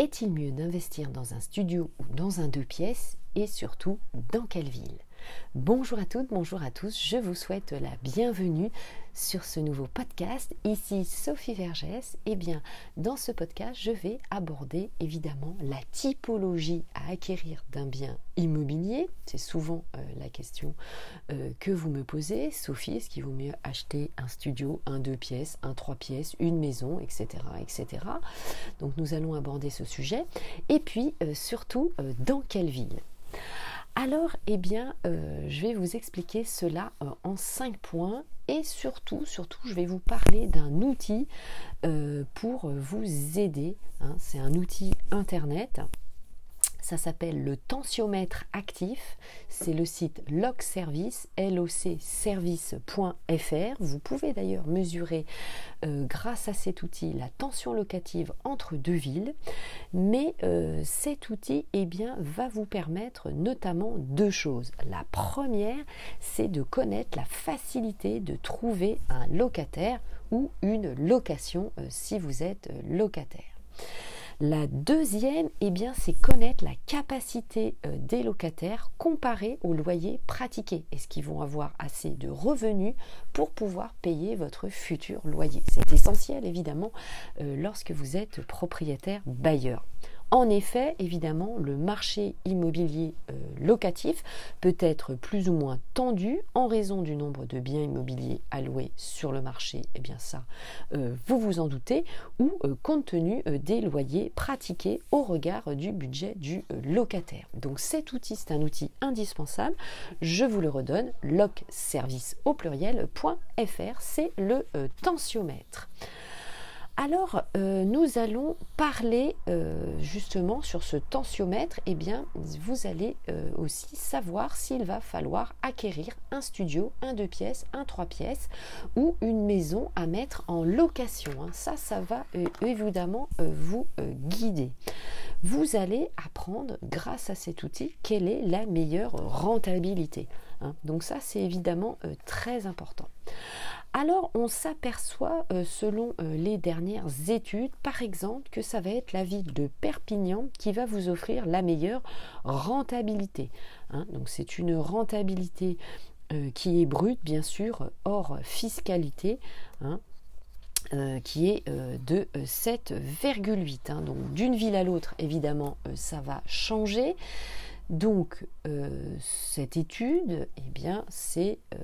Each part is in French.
Est-il mieux d'investir dans un studio ou dans un deux pièces et surtout dans quelle ville? Bonjour à toutes, bonjour à tous, je vous souhaite la bienvenue sur ce nouveau podcast. Ici Sophie Vergès. Et eh bien, dans ce podcast, je vais aborder évidemment la typologie à acquérir d'un bien immobilier. C'est souvent euh, la question euh, que vous me posez. Sophie, est-ce qu'il vaut mieux acheter un studio, un deux pièces, un trois pièces, une maison, etc. etc. Donc nous allons aborder ce sujet. Et puis, euh, surtout, dans quelle ville? Alors, eh bien, euh, je vais vous expliquer cela euh, en cinq points et surtout, surtout, je vais vous parler d'un outil euh, pour vous aider. Hein. C'est un outil internet ça s'appelle le tensiomètre actif. C'est le site locservice, locservice.fr. Vous pouvez d'ailleurs mesurer euh, grâce à cet outil la tension locative entre deux villes. Mais euh, cet outil eh bien, va vous permettre notamment deux choses. La première, c'est de connaître la facilité de trouver un locataire ou une location euh, si vous êtes locataire. La deuxième, eh bien, c'est connaître la capacité euh, des locataires comparée au loyer pratiqué. Est-ce qu'ils vont avoir assez de revenus pour pouvoir payer votre futur loyer? C'est essentiel, évidemment, euh, lorsque vous êtes propriétaire bailleur. En effet, évidemment, le marché immobilier euh, locatif peut être plus ou moins tendu en raison du nombre de biens immobiliers alloués sur le marché, eh bien ça, euh, vous vous en doutez, ou euh, compte tenu des loyers pratiqués au regard du budget du locataire. Donc cet outil, c'est un outil indispensable. Je vous le redonne, locservice au pluriel.fr, c'est le tensiomètre. Alors, euh, nous allons parler euh, justement sur ce tensiomètre. Eh bien, vous allez euh, aussi savoir s'il va falloir acquérir un studio, un deux pièces, un trois pièces ou une maison à mettre en location. Hein. Ça, ça va évidemment vous guider. Vous allez apprendre grâce à cet outil quelle est la meilleure rentabilité. Hein. Donc ça, c'est évidemment très important alors on s'aperçoit, euh, selon euh, les dernières études, par exemple, que ça va être la ville de Perpignan qui va vous offrir la meilleure rentabilité. Hein. Donc c'est une rentabilité euh, qui est brute, bien sûr, hors fiscalité. Hein, qui est de 7,8. Hein. Donc d'une ville à l'autre, évidemment, ça va changer. Donc, euh, cette étude, eh bien, c'est euh,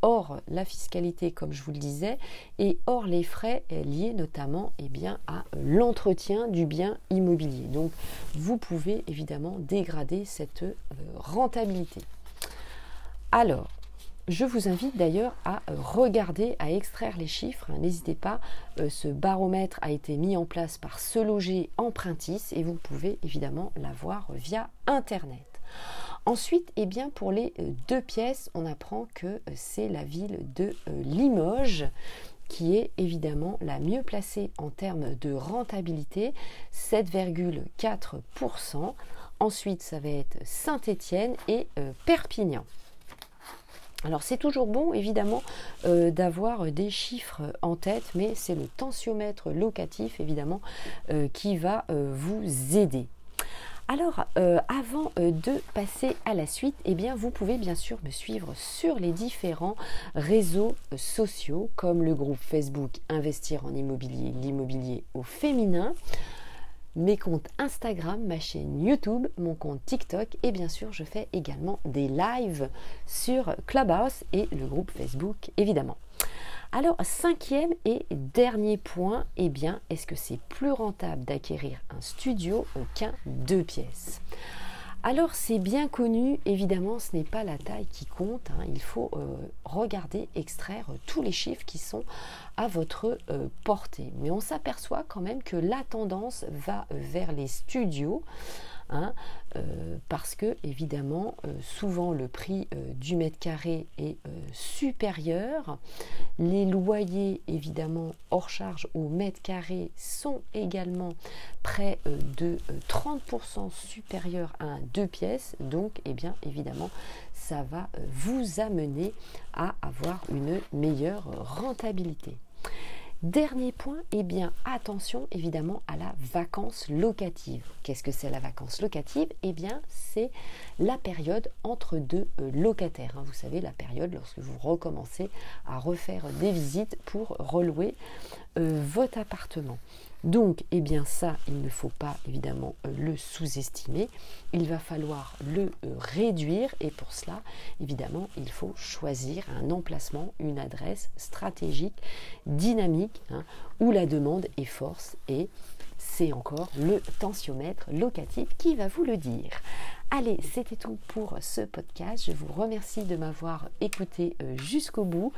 hors la fiscalité, comme je vous le disais, et hors les frais liés notamment eh bien, à l'entretien du bien immobilier. Donc, vous pouvez évidemment dégrader cette euh, rentabilité. Alors, je vous invite d'ailleurs à regarder, à extraire les chiffres. N'hésitez pas, euh, ce baromètre a été mis en place par Se Loger Empruntis et vous pouvez évidemment l'avoir via Internet. Ensuite, eh bien, pour les euh, deux pièces, on apprend que euh, c'est la ville de Limoges qui est évidemment la mieux placée en termes de rentabilité, 7,4%. Ensuite, ça va être Saint-Étienne et Perpignan. Alors c'est toujours bon évidemment euh, d'avoir des chiffres en tête, mais c'est le tensiomètre locatif évidemment euh, qui va euh, vous aider. Alors, avant de passer à la suite, eh bien, vous pouvez bien sûr me suivre sur les différents réseaux sociaux, comme le groupe Facebook Investir en immobilier, l'immobilier au féminin, mes comptes Instagram, ma chaîne YouTube, mon compte TikTok et bien sûr je fais également des lives sur Clubhouse et le groupe Facebook évidemment. Alors cinquième et dernier point, eh bien est-ce que c'est plus rentable d'acquérir un studio qu'un deux pièces alors c'est bien connu, évidemment ce n'est pas la taille qui compte, hein. il faut euh, regarder, extraire tous les chiffres qui sont à votre euh, portée. Mais on s'aperçoit quand même que la tendance va vers les studios. Hein, euh, parce que évidemment euh, souvent le prix euh, du mètre carré est supérieur. Les loyers évidemment hors charge au mètre carré sont également près de 30% supérieurs à un deux pièces. Donc eh bien évidemment ça va vous amener à avoir une meilleure rentabilité. Dernier point, eh bien attention évidemment à la vacance locative. Qu'est-ce que c'est la vacance locative? Eh bien c'est la période entre deux euh, locataires. Hein. Vous savez, la période lorsque vous recommencez à refaire des visites pour relouer euh, votre appartement. Donc, eh bien ça, il ne faut pas évidemment euh, le sous-estimer. Il va falloir le euh, réduire et pour cela, évidemment, il faut choisir un emplacement, une adresse stratégique, dynamique, hein, où la demande est force et c'est encore le tensiomètre locatif qui va vous le dire. Allez, c'était tout pour ce podcast. Je vous remercie de m'avoir écouté euh, jusqu'au bout.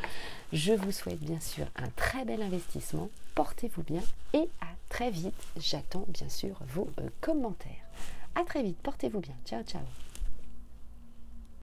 Je vous souhaite bien sûr un très bel investissement. Portez-vous bien et à très vite. J'attends bien sûr vos euh, commentaires. À très vite, portez-vous bien. Ciao, ciao.